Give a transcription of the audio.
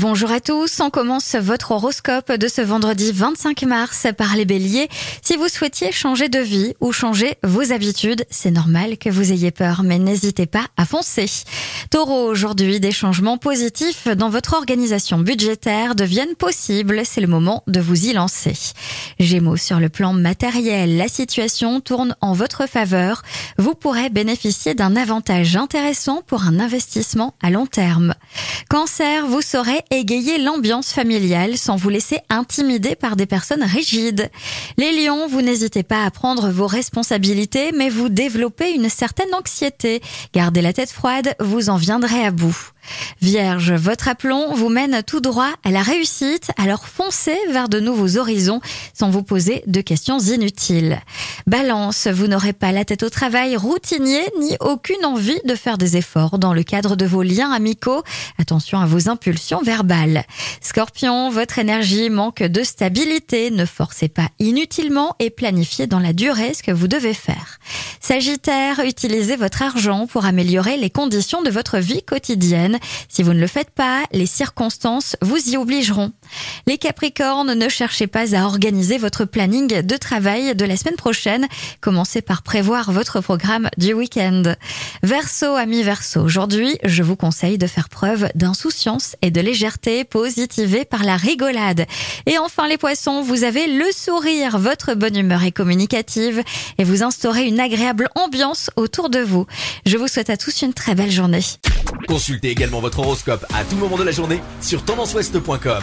Bonjour à tous, on commence votre horoscope de ce vendredi 25 mars par les béliers. Si vous souhaitiez changer de vie ou changer vos habitudes, c'est normal que vous ayez peur, mais n'hésitez pas à foncer. Taureau, aujourd'hui, des changements positifs dans votre organisation budgétaire deviennent possibles, c'est le moment de vous y lancer. Gémeaux, sur le plan matériel, la situation tourne en votre faveur. Vous pourrez bénéficier d'un avantage intéressant pour un investissement à long terme. Cancer, vous saurez égayer l'ambiance familiale sans vous laisser intimider par des personnes rigides. Les lions, vous n'hésitez pas à prendre vos responsabilités, mais vous développez une certaine anxiété. Gardez la tête froide, vous en viendrez à bout. Vierge, votre aplomb vous mène tout droit à la réussite, alors foncez vers de nouveaux horizons sans vous poser de questions inutiles. Balance, vous n'aurez pas la tête au travail routinier ni aucune envie de faire des efforts dans le cadre de vos liens amicaux. Attention à vos impulsions verbales. Scorpion, votre énergie manque de stabilité, ne forcez pas inutilement et planifiez dans la durée ce que vous devez faire. Sagittaire, utilisez votre argent pour améliorer les conditions de votre vie quotidienne. Si vous ne le faites pas, les circonstances vous y obligeront. Les Capricornes, ne cherchez pas à organiser votre planning de travail de la semaine prochaine. Commencez par prévoir votre programme du week-end. Verseau, ami Verseau, aujourd'hui, je vous conseille de faire preuve d'insouciance et de légèreté positivée par la rigolade. Et enfin, les poissons, vous avez le sourire, votre bonne humeur est communicative et vous instaurez une agréable ambiance autour de vous. Je vous souhaite à tous une très belle journée. Également votre horoscope à tout moment de la journée sur tendanceouest.com.